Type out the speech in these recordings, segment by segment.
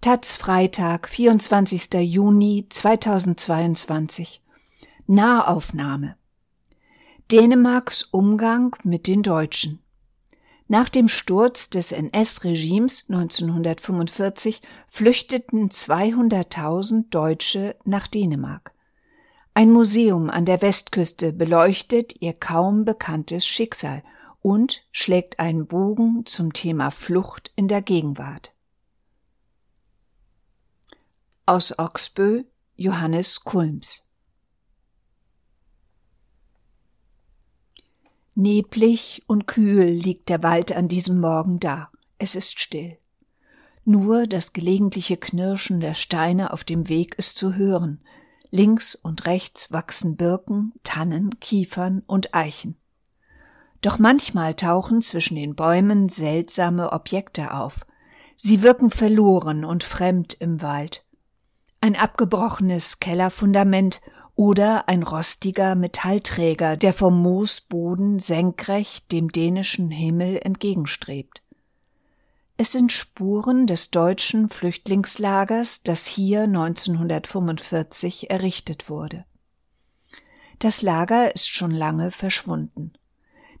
Taz Freitag, 24. Juni 2022. Nahaufnahme. Dänemarks Umgang mit den Deutschen. Nach dem Sturz des NS-Regimes 1945 flüchteten 200.000 Deutsche nach Dänemark. Ein Museum an der Westküste beleuchtet ihr kaum bekanntes Schicksal und schlägt einen Bogen zum Thema Flucht in der Gegenwart. Aus Oxbö Johannes Kulms Neblig und kühl liegt der Wald an diesem Morgen da. Es ist still. Nur das gelegentliche Knirschen der Steine auf dem Weg ist zu hören. Links und rechts wachsen Birken, Tannen, Kiefern und Eichen. Doch manchmal tauchen zwischen den Bäumen seltsame Objekte auf. Sie wirken verloren und fremd im Wald ein abgebrochenes Kellerfundament oder ein rostiger Metallträger, der vom Moosboden senkrecht dem dänischen Himmel entgegenstrebt. Es sind Spuren des deutschen Flüchtlingslagers, das hier 1945 errichtet wurde. Das Lager ist schon lange verschwunden.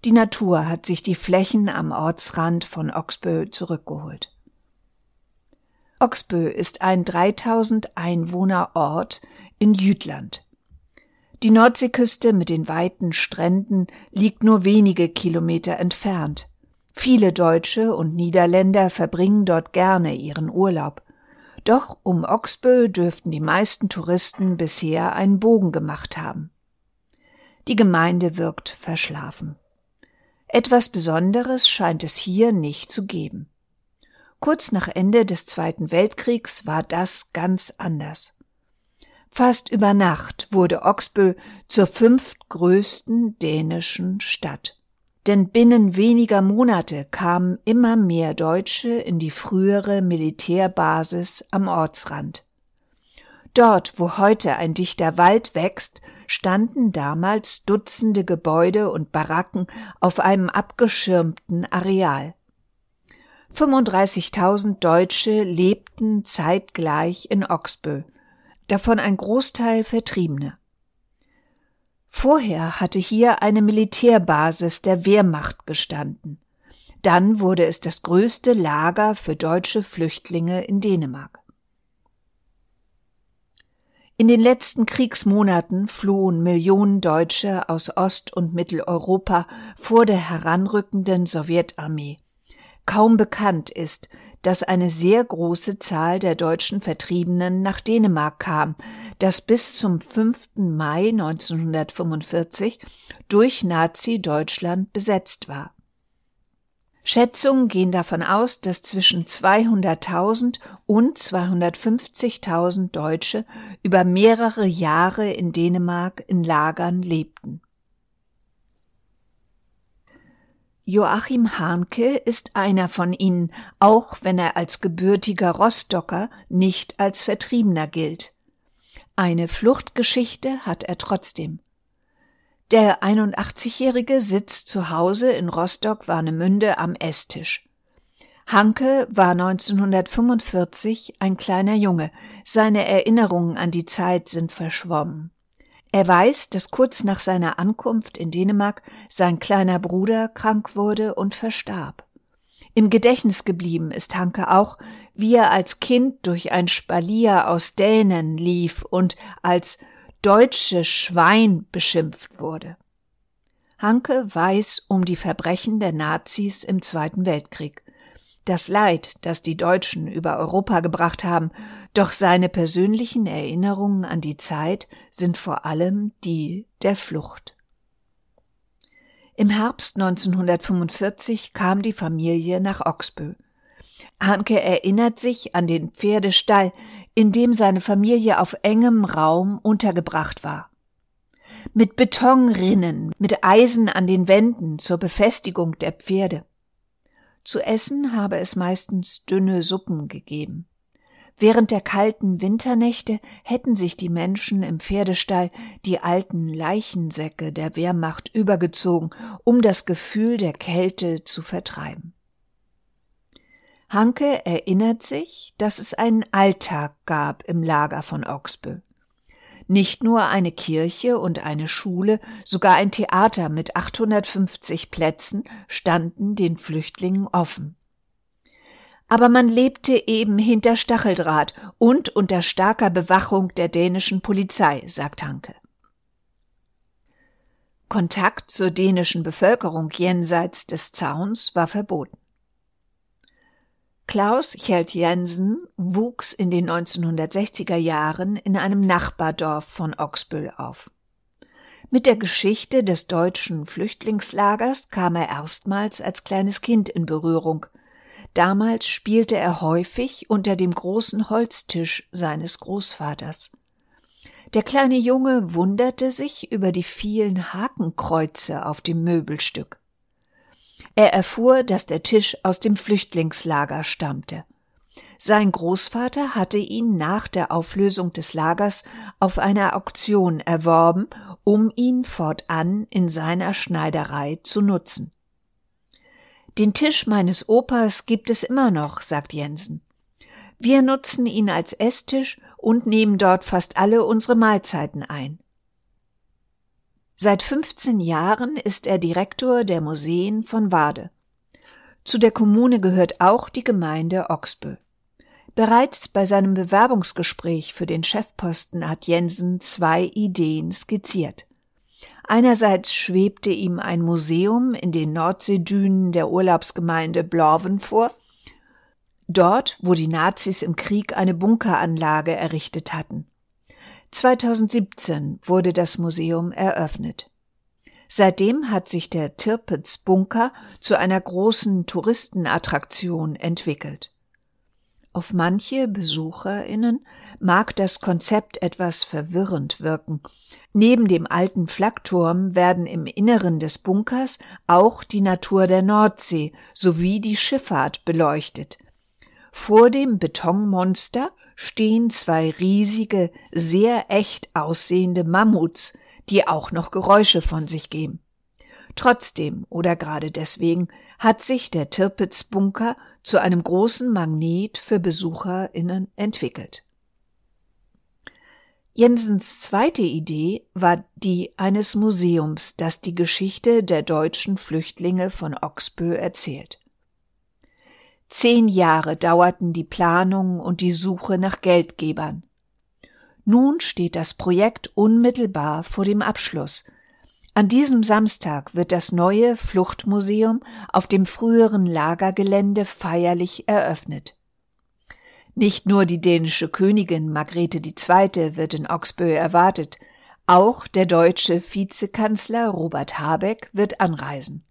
Die Natur hat sich die Flächen am Ortsrand von Oxbö zurückgeholt. Oxbö ist ein 3000 Einwohner Ort in Jütland. Die Nordseeküste mit den weiten Stränden liegt nur wenige Kilometer entfernt. Viele Deutsche und Niederländer verbringen dort gerne ihren Urlaub. Doch um Oxbö dürften die meisten Touristen bisher einen Bogen gemacht haben. Die Gemeinde wirkt verschlafen. Etwas Besonderes scheint es hier nicht zu geben. Kurz nach Ende des Zweiten Weltkriegs war das ganz anders. Fast über Nacht wurde Oxbö zur fünftgrößten dänischen Stadt. Denn binnen weniger Monate kamen immer mehr Deutsche in die frühere Militärbasis am Ortsrand. Dort, wo heute ein dichter Wald wächst, standen damals Dutzende Gebäude und Baracken auf einem abgeschirmten Areal. 35.000 Deutsche lebten zeitgleich in Oxbö, davon ein Großteil Vertriebene. Vorher hatte hier eine Militärbasis der Wehrmacht gestanden. Dann wurde es das größte Lager für deutsche Flüchtlinge in Dänemark. In den letzten Kriegsmonaten flohen Millionen Deutsche aus Ost- und Mitteleuropa vor der heranrückenden Sowjetarmee. Kaum bekannt ist, dass eine sehr große Zahl der deutschen Vertriebenen nach Dänemark kam, das bis zum 5. Mai 1945 durch Nazi-Deutschland besetzt war. Schätzungen gehen davon aus, dass zwischen 200.000 und 250.000 Deutsche über mehrere Jahre in Dänemark in Lagern lebten. Joachim Hahnke ist einer von ihnen, auch wenn er als gebürtiger Rostocker nicht als Vertriebener gilt. Eine Fluchtgeschichte hat er trotzdem. Der 81-Jährige sitzt zu Hause in Rostock-Warnemünde am Esstisch. Hanke war 1945 ein kleiner Junge. Seine Erinnerungen an die Zeit sind verschwommen. Er weiß, dass kurz nach seiner Ankunft in Dänemark sein kleiner Bruder krank wurde und verstarb. Im Gedächtnis geblieben ist Hanke auch, wie er als Kind durch ein Spalier aus Dänen lief und als deutsche Schwein beschimpft wurde. Hanke weiß um die Verbrechen der Nazis im Zweiten Weltkrieg das Leid, das die Deutschen über Europa gebracht haben, doch seine persönlichen Erinnerungen an die Zeit sind vor allem die der Flucht. Im Herbst 1945 kam die Familie nach Oxbö. Hanke erinnert sich an den Pferdestall, in dem seine Familie auf engem Raum untergebracht war. Mit Betonrinnen, mit Eisen an den Wänden zur Befestigung der Pferde. Zu essen habe es meistens dünne Suppen gegeben. Während der kalten Winternächte hätten sich die Menschen im Pferdestall die alten Leichensäcke der Wehrmacht übergezogen, um das Gefühl der Kälte zu vertreiben. Hanke erinnert sich, dass es einen Alltag gab im Lager von Oxbö. Nicht nur eine Kirche und eine Schule, sogar ein Theater mit 850 Plätzen standen den Flüchtlingen offen. Aber man lebte eben hinter Stacheldraht und unter starker Bewachung der dänischen Polizei, sagt Hanke. Kontakt zur dänischen Bevölkerung jenseits des Zauns war verboten. Klaus Kjeld Jensen wuchs in den 1960er Jahren in einem Nachbardorf von Oxbüll auf. Mit der Geschichte des deutschen Flüchtlingslagers kam er erstmals als kleines Kind in Berührung. Damals spielte er häufig unter dem großen Holztisch seines Großvaters. Der kleine Junge wunderte sich über die vielen Hakenkreuze auf dem Möbelstück. Er erfuhr, dass der Tisch aus dem Flüchtlingslager stammte. Sein Großvater hatte ihn nach der Auflösung des Lagers auf einer Auktion erworben, um ihn fortan in seiner Schneiderei zu nutzen. Den Tisch meines Opas gibt es immer noch, sagt Jensen. Wir nutzen ihn als Esstisch und nehmen dort fast alle unsere Mahlzeiten ein. Seit 15 Jahren ist er Direktor der Museen von Wade. Zu der Kommune gehört auch die Gemeinde Oxbö. Bereits bei seinem Bewerbungsgespräch für den Chefposten hat Jensen zwei Ideen skizziert. Einerseits schwebte ihm ein Museum in den Nordseedünen der Urlaubsgemeinde Blorven vor, dort, wo die Nazis im Krieg eine Bunkeranlage errichtet hatten. 2017 wurde das Museum eröffnet. Seitdem hat sich der Tirpitz Bunker zu einer großen Touristenattraktion entwickelt. Auf manche BesucherInnen mag das Konzept etwas verwirrend wirken. Neben dem alten Flakturm werden im Inneren des Bunkers auch die Natur der Nordsee sowie die Schifffahrt beleuchtet. Vor dem Betonmonster stehen zwei riesige, sehr echt aussehende Mammuts, die auch noch Geräusche von sich geben. Trotzdem oder gerade deswegen hat sich der Tirpitz-Bunker zu einem großen Magnet für BesucherInnen entwickelt. Jensens zweite Idee war die eines Museums, das die Geschichte der deutschen Flüchtlinge von Oxbö erzählt. Zehn Jahre dauerten die Planung und die Suche nach Geldgebern. Nun steht das Projekt unmittelbar vor dem Abschluss. An diesem Samstag wird das neue Fluchtmuseum auf dem früheren Lagergelände feierlich eröffnet. Nicht nur die dänische Königin Margrethe II. wird in Oxbö erwartet, auch der deutsche Vizekanzler Robert Habeck wird anreisen.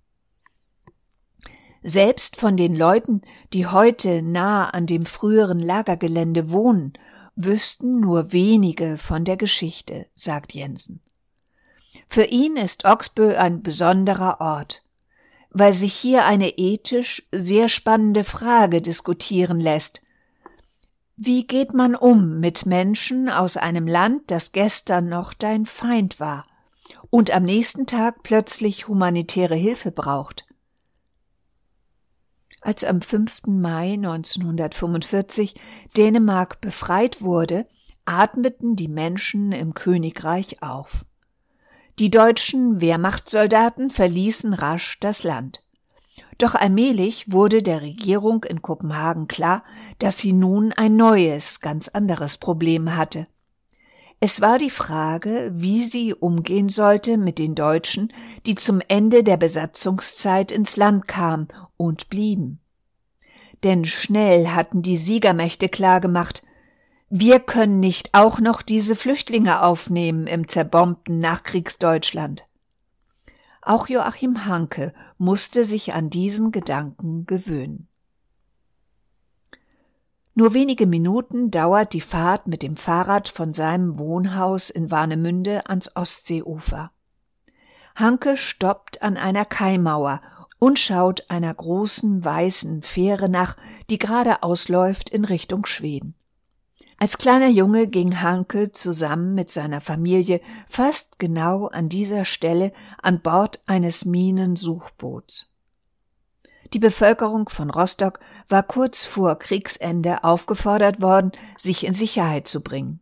Selbst von den Leuten, die heute nah an dem früheren Lagergelände wohnen, wüssten nur wenige von der Geschichte, sagt Jensen. Für ihn ist Oxbö ein besonderer Ort, weil sich hier eine ethisch sehr spannende Frage diskutieren lässt. Wie geht man um mit Menschen aus einem Land, das gestern noch dein Feind war und am nächsten Tag plötzlich humanitäre Hilfe braucht? als am 5. Mai 1945 Dänemark befreit wurde, atmeten die Menschen im Königreich auf. Die deutschen Wehrmachtssoldaten verließen rasch das Land. Doch allmählich wurde der Regierung in Kopenhagen klar, dass sie nun ein neues, ganz anderes Problem hatte. Es war die Frage, wie sie umgehen sollte mit den Deutschen, die zum Ende der Besatzungszeit ins Land kamen und blieben. Denn schnell hatten die Siegermächte klargemacht, wir können nicht auch noch diese Flüchtlinge aufnehmen im zerbombten Nachkriegsdeutschland. Auch Joachim Hanke musste sich an diesen Gedanken gewöhnen. Nur wenige Minuten dauert die Fahrt mit dem Fahrrad von seinem Wohnhaus in Warnemünde ans Ostseeufer. Hanke stoppt an einer Kaimauer und schaut einer großen weißen Fähre nach, die gerade ausläuft in Richtung Schweden. Als kleiner Junge ging Hanke zusammen mit seiner Familie fast genau an dieser Stelle an Bord eines Minensuchboots. Die Bevölkerung von Rostock war kurz vor Kriegsende aufgefordert worden, sich in Sicherheit zu bringen.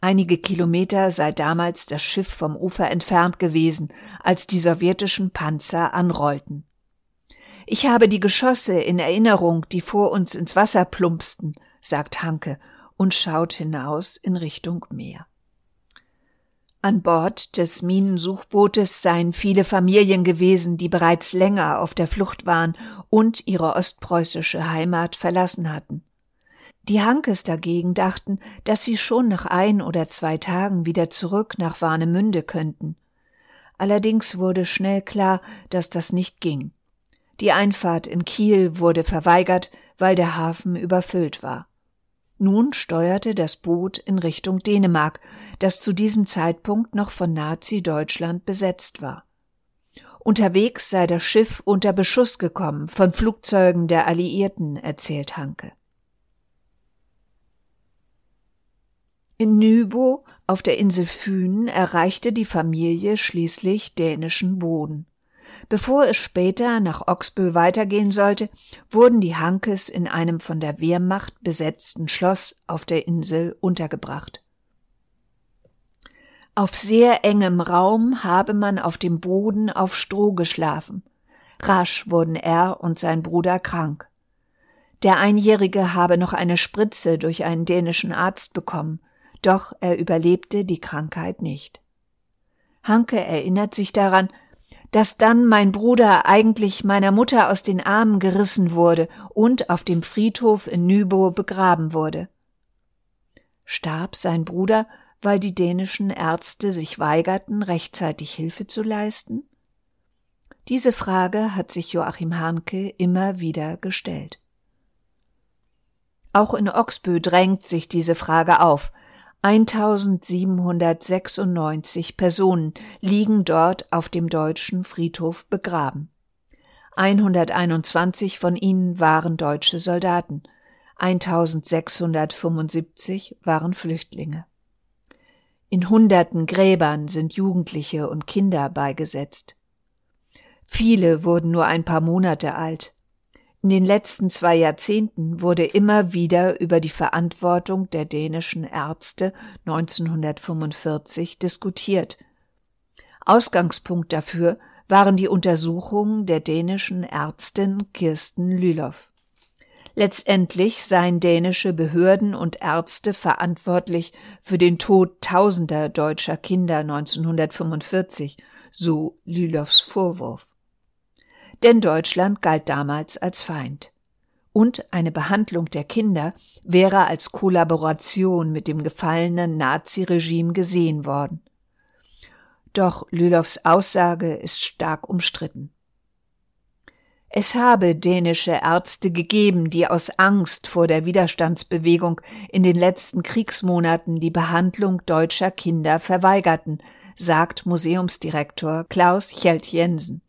Einige Kilometer sei damals das Schiff vom Ufer entfernt gewesen, als die sowjetischen Panzer anrollten. Ich habe die Geschosse in Erinnerung, die vor uns ins Wasser plumpsten, sagt Hanke und schaut hinaus in Richtung Meer. An Bord des Minensuchbootes seien viele Familien gewesen, die bereits länger auf der Flucht waren und ihre ostpreußische Heimat verlassen hatten. Die Hankes dagegen dachten, dass sie schon nach ein oder zwei Tagen wieder zurück nach Warnemünde könnten. Allerdings wurde schnell klar, dass das nicht ging. Die Einfahrt in Kiel wurde verweigert, weil der Hafen überfüllt war. Nun steuerte das Boot in Richtung Dänemark, das zu diesem Zeitpunkt noch von Nazi-Deutschland besetzt war. Unterwegs sei das Schiff unter Beschuss gekommen von Flugzeugen der Alliierten, erzählt Hanke. In Nybo auf der Insel Fyn erreichte die Familie schließlich dänischen Boden. Bevor es später nach Oxbö weitergehen sollte, wurden die Hankes in einem von der Wehrmacht besetzten Schloss auf der Insel untergebracht. Auf sehr engem Raum habe man auf dem Boden auf Stroh geschlafen. Rasch wurden er und sein Bruder krank. Der Einjährige habe noch eine Spritze durch einen dänischen Arzt bekommen, doch er überlebte die Krankheit nicht. Hanke erinnert sich daran, dass dann mein Bruder eigentlich meiner Mutter aus den Armen gerissen wurde und auf dem Friedhof in Nybo begraben wurde. Starb sein Bruder, weil die dänischen Ärzte sich weigerten, rechtzeitig Hilfe zu leisten? Diese Frage hat sich Joachim Hanke immer wieder gestellt. Auch in Oxbö drängt sich diese Frage auf, 1796 Personen liegen dort auf dem deutschen Friedhof begraben. 121 von ihnen waren deutsche Soldaten, 1675 waren Flüchtlinge. In hunderten Gräbern sind Jugendliche und Kinder beigesetzt. Viele wurden nur ein paar Monate alt. In den letzten zwei Jahrzehnten wurde immer wieder über die Verantwortung der dänischen Ärzte 1945 diskutiert. Ausgangspunkt dafür waren die Untersuchungen der dänischen Ärztin Kirsten Lülow. Letztendlich seien dänische Behörden und Ärzte verantwortlich für den Tod tausender deutscher Kinder 1945, so Lülows Vorwurf denn Deutschland galt damals als Feind. Und eine Behandlung der Kinder wäre als Kollaboration mit dem gefallenen Naziregime gesehen worden. Doch Lülows Aussage ist stark umstritten. Es habe dänische Ärzte gegeben, die aus Angst vor der Widerstandsbewegung in den letzten Kriegsmonaten die Behandlung deutscher Kinder verweigerten, sagt Museumsdirektor Klaus Hjelt Jensen.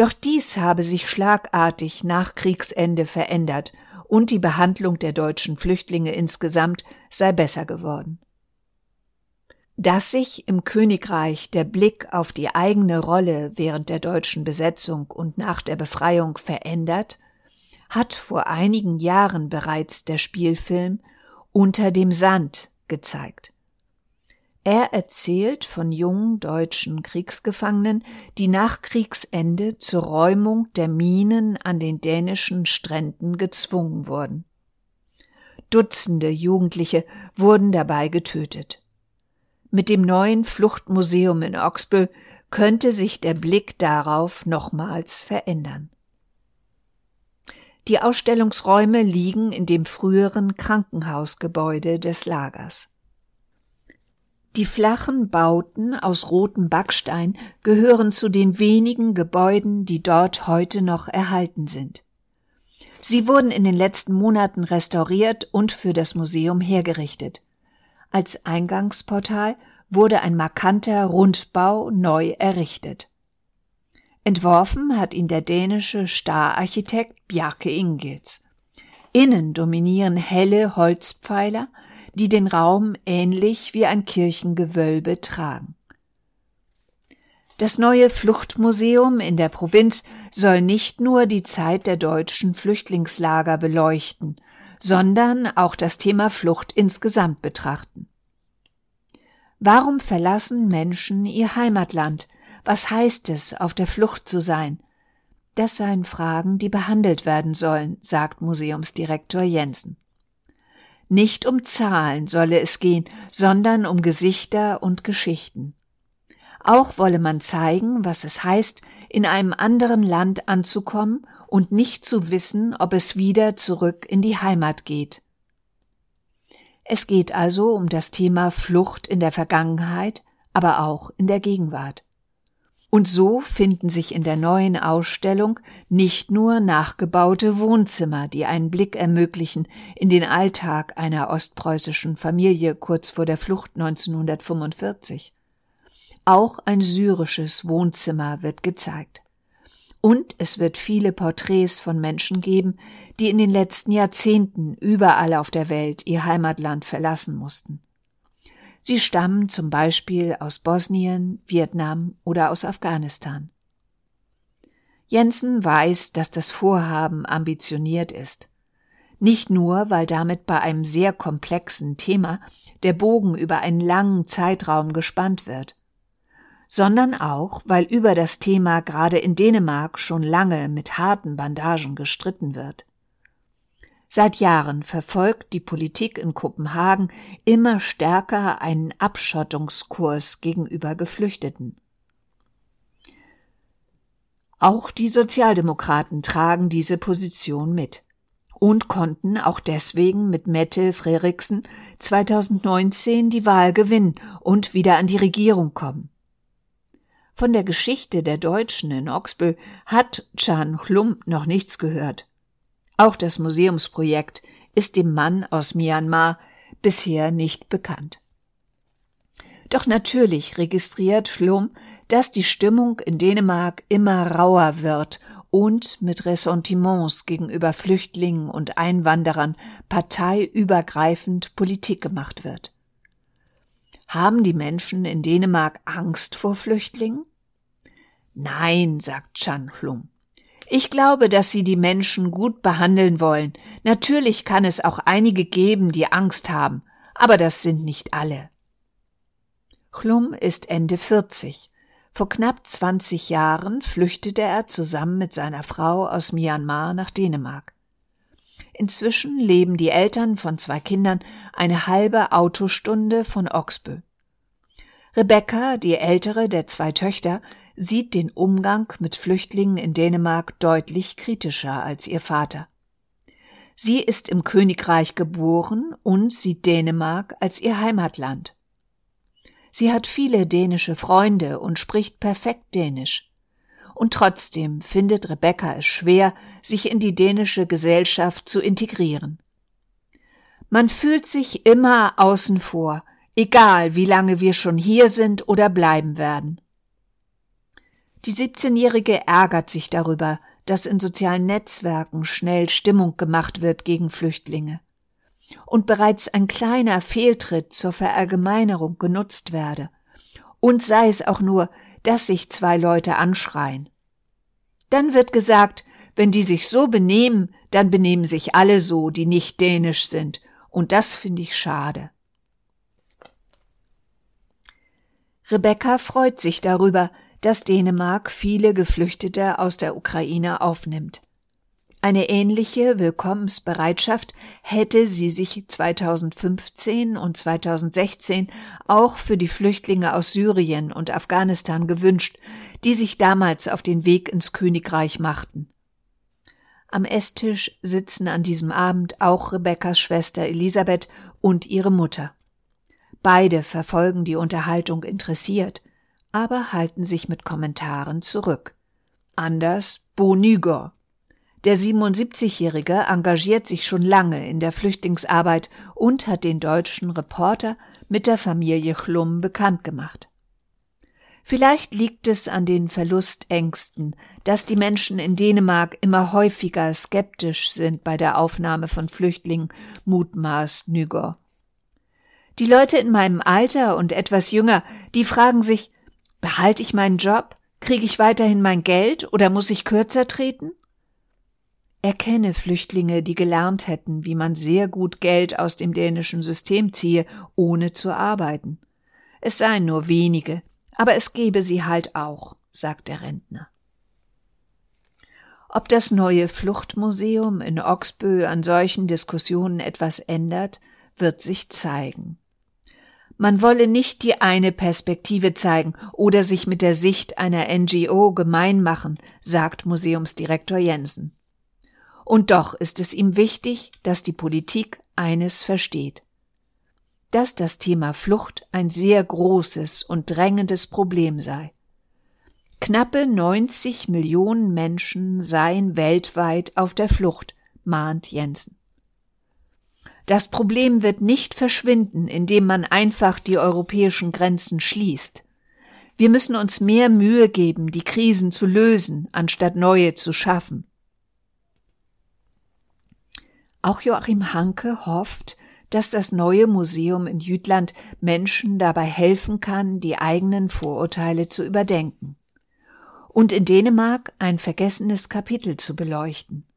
Doch dies habe sich schlagartig nach Kriegsende verändert und die Behandlung der deutschen Flüchtlinge insgesamt sei besser geworden. Dass sich im Königreich der Blick auf die eigene Rolle während der deutschen Besetzung und nach der Befreiung verändert, hat vor einigen Jahren bereits der Spielfilm Unter dem Sand gezeigt. Er erzählt von jungen deutschen Kriegsgefangenen, die nach Kriegsende zur Räumung der Minen an den dänischen Stränden gezwungen wurden. Dutzende Jugendliche wurden dabei getötet. Mit dem neuen Fluchtmuseum in Oxbö könnte sich der Blick darauf nochmals verändern. Die Ausstellungsräume liegen in dem früheren Krankenhausgebäude des Lagers. Die flachen Bauten aus rotem Backstein gehören zu den wenigen Gebäuden, die dort heute noch erhalten sind. Sie wurden in den letzten Monaten restauriert und für das Museum hergerichtet. Als Eingangsportal wurde ein markanter Rundbau neu errichtet. Entworfen hat ihn der dänische Stararchitekt Bjarke Ingels. Innen dominieren helle Holzpfeiler die den Raum ähnlich wie ein Kirchengewölbe tragen. Das neue Fluchtmuseum in der Provinz soll nicht nur die Zeit der deutschen Flüchtlingslager beleuchten, sondern auch das Thema Flucht insgesamt betrachten. Warum verlassen Menschen ihr Heimatland? Was heißt es, auf der Flucht zu sein? Das seien Fragen, die behandelt werden sollen, sagt Museumsdirektor Jensen. Nicht um Zahlen solle es gehen, sondern um Gesichter und Geschichten. Auch wolle man zeigen, was es heißt, in einem anderen Land anzukommen und nicht zu wissen, ob es wieder zurück in die Heimat geht. Es geht also um das Thema Flucht in der Vergangenheit, aber auch in der Gegenwart. Und so finden sich in der neuen Ausstellung nicht nur nachgebaute Wohnzimmer, die einen Blick ermöglichen in den Alltag einer ostpreußischen Familie kurz vor der Flucht 1945. Auch ein syrisches Wohnzimmer wird gezeigt. Und es wird viele Porträts von Menschen geben, die in den letzten Jahrzehnten überall auf der Welt ihr Heimatland verlassen mussten. Sie stammen zum Beispiel aus Bosnien, Vietnam oder aus Afghanistan. Jensen weiß, dass das Vorhaben ambitioniert ist. Nicht nur, weil damit bei einem sehr komplexen Thema der Bogen über einen langen Zeitraum gespannt wird sondern auch, weil über das Thema gerade in Dänemark schon lange mit harten Bandagen gestritten wird. Seit Jahren verfolgt die Politik in Kopenhagen immer stärker einen Abschottungskurs gegenüber Geflüchteten. Auch die Sozialdemokraten tragen diese Position mit und konnten auch deswegen mit Mette Freriksen 2019 die Wahl gewinnen und wieder an die Regierung kommen. Von der Geschichte der Deutschen in Oxbö hat Chan Chlum noch nichts gehört. Auch das Museumsprojekt ist dem Mann aus Myanmar bisher nicht bekannt. Doch natürlich registriert Schlum, dass die Stimmung in Dänemark immer rauer wird und mit Ressentiments gegenüber Flüchtlingen und Einwanderern parteiübergreifend Politik gemacht wird. Haben die Menschen in Dänemark Angst vor Flüchtlingen? Nein, sagt Chan Hlum. Ich glaube, dass Sie die Menschen gut behandeln wollen. Natürlich kann es auch einige geben, die Angst haben, aber das sind nicht alle. Chlum ist Ende 40. Vor knapp 20 Jahren flüchtete er zusammen mit seiner Frau aus Myanmar nach Dänemark. Inzwischen leben die Eltern von zwei Kindern eine halbe Autostunde von Oxbö. Rebecca, die ältere der zwei Töchter, sieht den Umgang mit Flüchtlingen in Dänemark deutlich kritischer als ihr Vater. Sie ist im Königreich geboren und sieht Dänemark als ihr Heimatland. Sie hat viele dänische Freunde und spricht perfekt Dänisch. Und trotzdem findet Rebecca es schwer, sich in die dänische Gesellschaft zu integrieren. Man fühlt sich immer außen vor, egal wie lange wir schon hier sind oder bleiben werden. Die 17-Jährige ärgert sich darüber, dass in sozialen Netzwerken schnell Stimmung gemacht wird gegen Flüchtlinge und bereits ein kleiner Fehltritt zur Verallgemeinerung genutzt werde, und sei es auch nur, dass sich zwei Leute anschreien. Dann wird gesagt, wenn die sich so benehmen, dann benehmen sich alle so, die nicht dänisch sind, und das finde ich schade. Rebecca freut sich darüber, dass Dänemark viele Geflüchtete aus der Ukraine aufnimmt. Eine ähnliche Willkommensbereitschaft hätte sie sich 2015 und 2016 auch für die Flüchtlinge aus Syrien und Afghanistan gewünscht, die sich damals auf den Weg ins Königreich machten. Am Esstisch sitzen an diesem Abend auch Rebekkas Schwester Elisabeth und ihre Mutter. Beide verfolgen die Unterhaltung interessiert, aber halten sich mit Kommentaren zurück. Anders Bo Nygor. Der 77-Jährige engagiert sich schon lange in der Flüchtlingsarbeit und hat den deutschen Reporter mit der Familie Chlum bekannt gemacht. Vielleicht liegt es an den Verlustängsten, dass die Menschen in Dänemark immer häufiger skeptisch sind bei der Aufnahme von Flüchtlingen, mutmaßt Nygor. Die Leute in meinem Alter und etwas jünger, die fragen sich, Behalte ich meinen Job? Kriege ich weiterhin mein Geld oder muss ich kürzer treten? Er kenne Flüchtlinge, die gelernt hätten, wie man sehr gut Geld aus dem dänischen System ziehe, ohne zu arbeiten. Es seien nur wenige, aber es gebe sie halt auch, sagt der Rentner. Ob das neue Fluchtmuseum in Oxbö an solchen Diskussionen etwas ändert, wird sich zeigen. Man wolle nicht die eine Perspektive zeigen oder sich mit der Sicht einer NGO gemein machen, sagt Museumsdirektor Jensen. Und doch ist es ihm wichtig, dass die Politik eines versteht. Dass das Thema Flucht ein sehr großes und drängendes Problem sei. Knappe 90 Millionen Menschen seien weltweit auf der Flucht, mahnt Jensen. Das Problem wird nicht verschwinden, indem man einfach die europäischen Grenzen schließt. Wir müssen uns mehr Mühe geben, die Krisen zu lösen, anstatt neue zu schaffen. Auch Joachim Hanke hofft, dass das neue Museum in Jütland Menschen dabei helfen kann, die eigenen Vorurteile zu überdenken. Und in Dänemark ein vergessenes Kapitel zu beleuchten.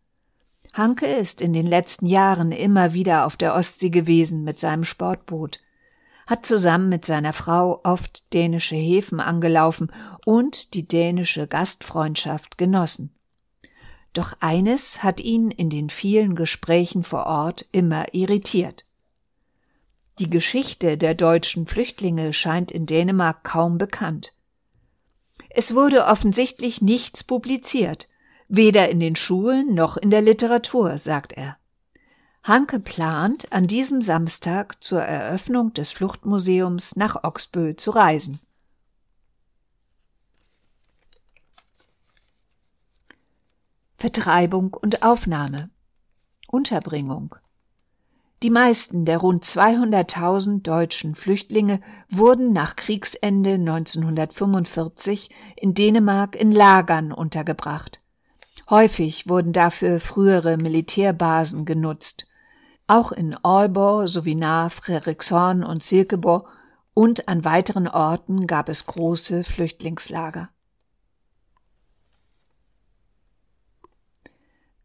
Hanke ist in den letzten Jahren immer wieder auf der Ostsee gewesen mit seinem Sportboot, hat zusammen mit seiner Frau oft dänische Häfen angelaufen und die dänische Gastfreundschaft genossen. Doch eines hat ihn in den vielen Gesprächen vor Ort immer irritiert. Die Geschichte der deutschen Flüchtlinge scheint in Dänemark kaum bekannt. Es wurde offensichtlich nichts publiziert, weder in den Schulen noch in der Literatur, sagt er. Hanke plant, an diesem Samstag zur Eröffnung des Fluchtmuseums nach Oxbö zu reisen. Vertreibung und Aufnahme. Unterbringung. Die meisten der rund 200.000 deutschen Flüchtlinge wurden nach Kriegsende 1945 in Dänemark in Lagern untergebracht. Häufig wurden dafür frühere Militärbasen genutzt. Auch in Aalborg sowie nahe Fredrikshorn und Silkeborg und an weiteren Orten gab es große Flüchtlingslager.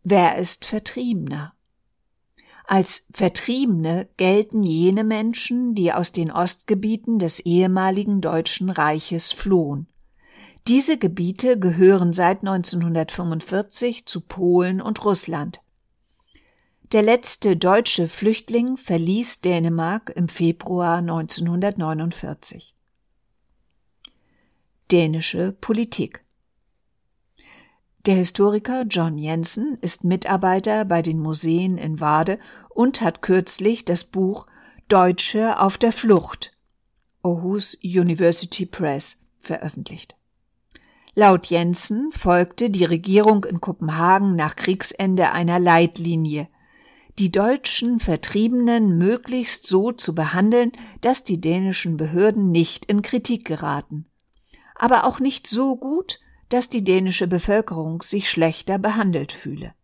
Wer ist Vertriebener? Als Vertriebene gelten jene Menschen, die aus den Ostgebieten des ehemaligen Deutschen Reiches flohen. Diese Gebiete gehören seit 1945 zu Polen und Russland. Der letzte deutsche Flüchtling verließ Dänemark im Februar 1949. Dänische Politik der Historiker John Jensen ist Mitarbeiter bei den Museen in Wade und hat kürzlich das Buch Deutsche auf der Flucht Aarhus University Press veröffentlicht. Laut Jensen folgte die Regierung in Kopenhagen nach Kriegsende einer Leitlinie, die deutschen Vertriebenen möglichst so zu behandeln, dass die dänischen Behörden nicht in Kritik geraten, aber auch nicht so gut, dass die dänische Bevölkerung sich schlechter behandelt fühle.